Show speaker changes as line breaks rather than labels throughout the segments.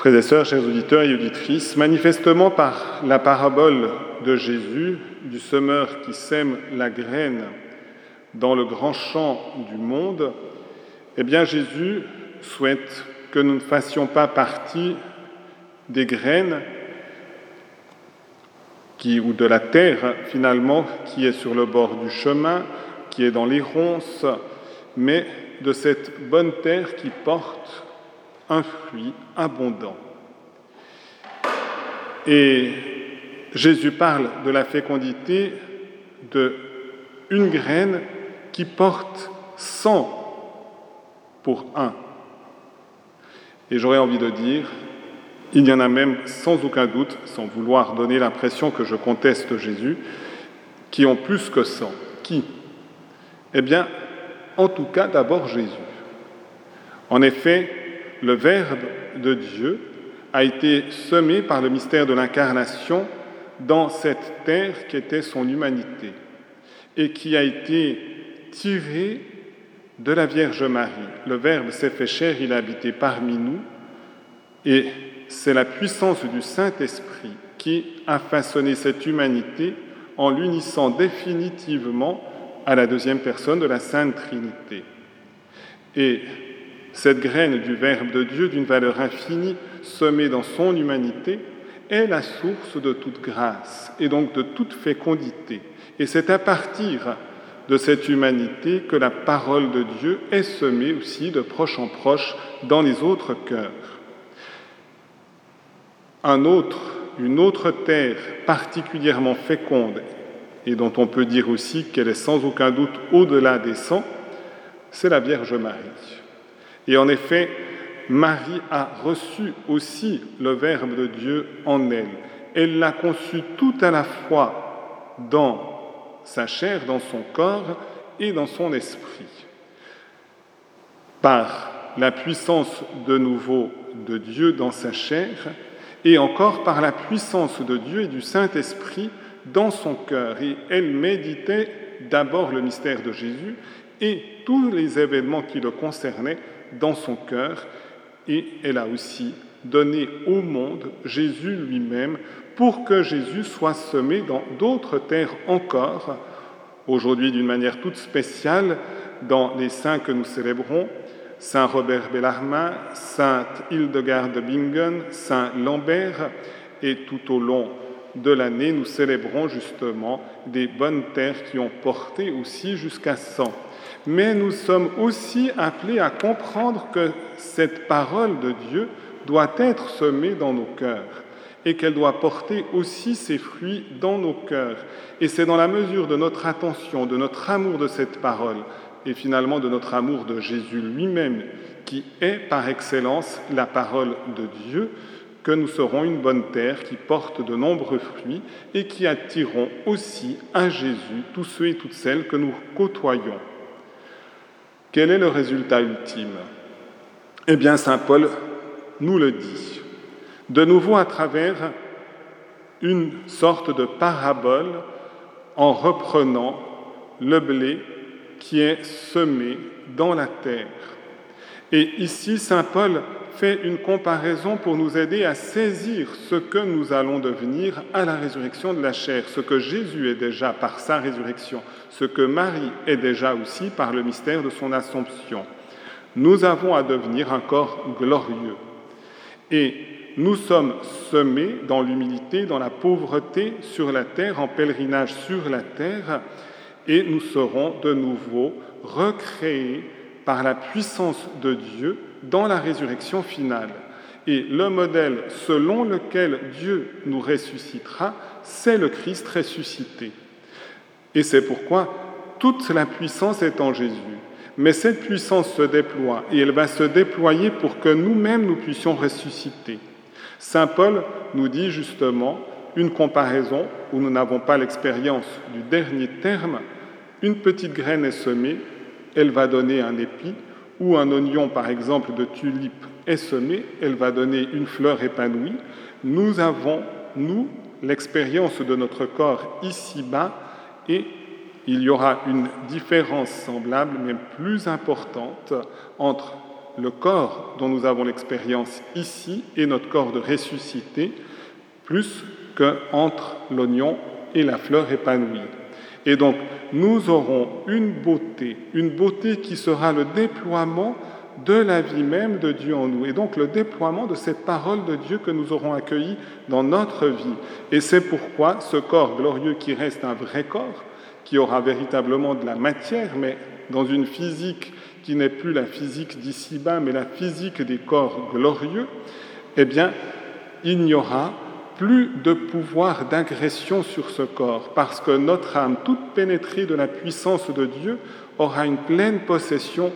Frères et sœurs, chers auditeurs et auditrices, manifestement par la parabole de Jésus, du semeur qui sème la graine dans le grand champ du monde, eh bien Jésus souhaite que nous ne fassions pas partie des graines qui, ou de la terre finalement qui est sur le bord du chemin, qui est dans les ronces, mais de cette bonne terre qui porte un fruit abondant. Et Jésus parle de la fécondité de une graine qui porte 100 pour un. Et j'aurais envie de dire, il y en a même sans aucun doute, sans vouloir donner l'impression que je conteste Jésus, qui ont plus que 100. Qui? Eh bien, en tout cas, d'abord Jésus. En effet, le Verbe de Dieu a été semé par le mystère de l'incarnation dans cette terre qui était son humanité et qui a été tiré de la Vierge Marie. Le Verbe s'est fait chair, il a habité parmi nous et c'est la puissance du Saint-Esprit qui a façonné cette humanité en l'unissant définitivement à la deuxième personne de la Sainte Trinité. Et cette graine du Verbe de Dieu d'une valeur infinie, semée dans son humanité, est la source de toute grâce et donc de toute fécondité. Et c'est à partir de cette humanité que la parole de Dieu est semée aussi de proche en proche dans les autres cœurs. Un autre, une autre terre particulièrement féconde et dont on peut dire aussi qu'elle est sans aucun doute au-delà des sangs, c'est la Vierge Marie. Et en effet, Marie a reçu aussi le Verbe de Dieu en elle. Elle l'a conçu tout à la fois dans sa chair, dans son corps et dans son esprit. Par la puissance de nouveau de Dieu dans sa chair et encore par la puissance de Dieu et du Saint-Esprit dans son cœur. Et elle méditait d'abord le mystère de Jésus et tous les événements qui le concernaient dans son cœur et elle a aussi donné au monde Jésus lui-même pour que Jésus soit semé dans d'autres terres encore, aujourd'hui d'une manière toute spéciale dans les saints que nous célébrons, Saint Robert Bellarmin, Sainte Hildegarde de Bingen, Saint Lambert, et tout au long de l'année, nous célébrons justement des bonnes terres qui ont porté aussi jusqu'à 100 mais nous sommes aussi appelés à comprendre que cette parole de Dieu doit être semée dans nos cœurs et qu'elle doit porter aussi ses fruits dans nos cœurs. Et c'est dans la mesure de notre attention, de notre amour de cette parole et finalement de notre amour de Jésus lui-même, qui est par excellence la parole de Dieu, que nous serons une bonne terre qui porte de nombreux fruits et qui attireront aussi à Jésus tous ceux et toutes celles que nous côtoyons. Quel est le résultat ultime? Eh bien, Saint Paul nous le dit, de nouveau à travers une sorte de parabole en reprenant le blé qui est semé dans la terre. Et ici, Saint Paul fait une comparaison pour nous aider à saisir ce que nous allons devenir à la résurrection de la chair, ce que Jésus est déjà par sa résurrection, ce que Marie est déjà aussi par le mystère de son Assomption. Nous avons à devenir un corps glorieux. Et nous sommes semés dans l'humilité, dans la pauvreté sur la terre, en pèlerinage sur la terre, et nous serons de nouveau recréés par la puissance de Dieu dans la résurrection finale. Et le modèle selon lequel Dieu nous ressuscitera, c'est le Christ ressuscité. Et c'est pourquoi toute la puissance est en Jésus. Mais cette puissance se déploie et elle va se déployer pour que nous-mêmes nous puissions ressusciter. Saint Paul nous dit justement une comparaison où nous n'avons pas l'expérience du dernier terme. Une petite graine est semée, elle va donner un épi, ou un oignon, par exemple, de tulipe est semé, elle va donner une fleur épanouie. Nous avons, nous, l'expérience de notre corps ici-bas et il y aura une différence semblable, mais plus importante, entre le corps dont nous avons l'expérience ici et notre corps de ressuscité, plus qu'entre l'oignon et la fleur épanouie. Et donc, nous aurons une beauté, une beauté qui sera le déploiement de la vie même de Dieu en nous, et donc le déploiement de cette parole de Dieu que nous aurons accueillie dans notre vie. Et c'est pourquoi ce corps glorieux qui reste un vrai corps, qui aura véritablement de la matière, mais dans une physique qui n'est plus la physique d'ici-bas, mais la physique des corps glorieux, eh bien, il n'y aura plus de pouvoir d'agression sur ce corps, parce que notre âme, toute pénétrée de la puissance de Dieu, aura une pleine possession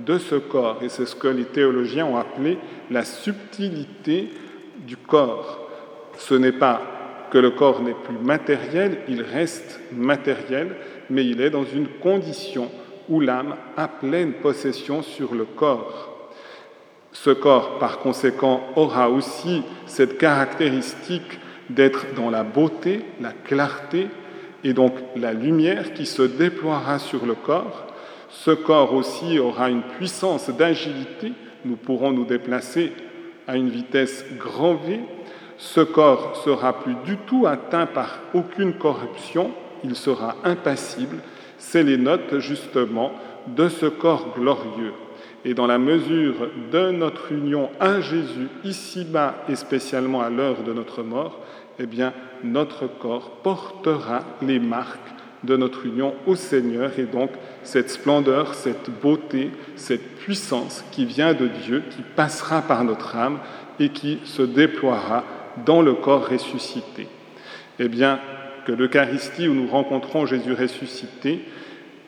de ce corps. Et c'est ce que les théologiens ont appelé la subtilité du corps. Ce n'est pas que le corps n'est plus matériel, il reste matériel, mais il est dans une condition où l'âme a pleine possession sur le corps. Ce corps, par conséquent, aura aussi cette caractéristique d'être dans la beauté, la clarté et donc la lumière qui se déploiera sur le corps. Ce corps aussi aura une puissance d'agilité. Nous pourrons nous déplacer à une vitesse grand V. Ce corps sera plus du tout atteint par aucune corruption. Il sera impassible. C'est les notes justement de ce corps glorieux et dans la mesure de notre union à Jésus ici-bas et spécialement à l'heure de notre mort, eh bien notre corps portera les marques de notre union au Seigneur et donc cette splendeur, cette beauté, cette puissance qui vient de Dieu, qui passera par notre âme et qui se déploiera dans le corps ressuscité. Eh bien, que l'Eucharistie où nous rencontrons Jésus ressuscité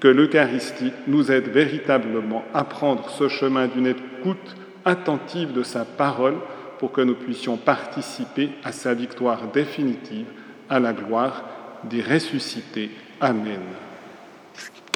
que l'Eucharistie nous aide véritablement à prendre ce chemin d'une écoute attentive de sa parole pour que nous puissions participer à sa victoire définitive, à la gloire des ressuscités. Amen.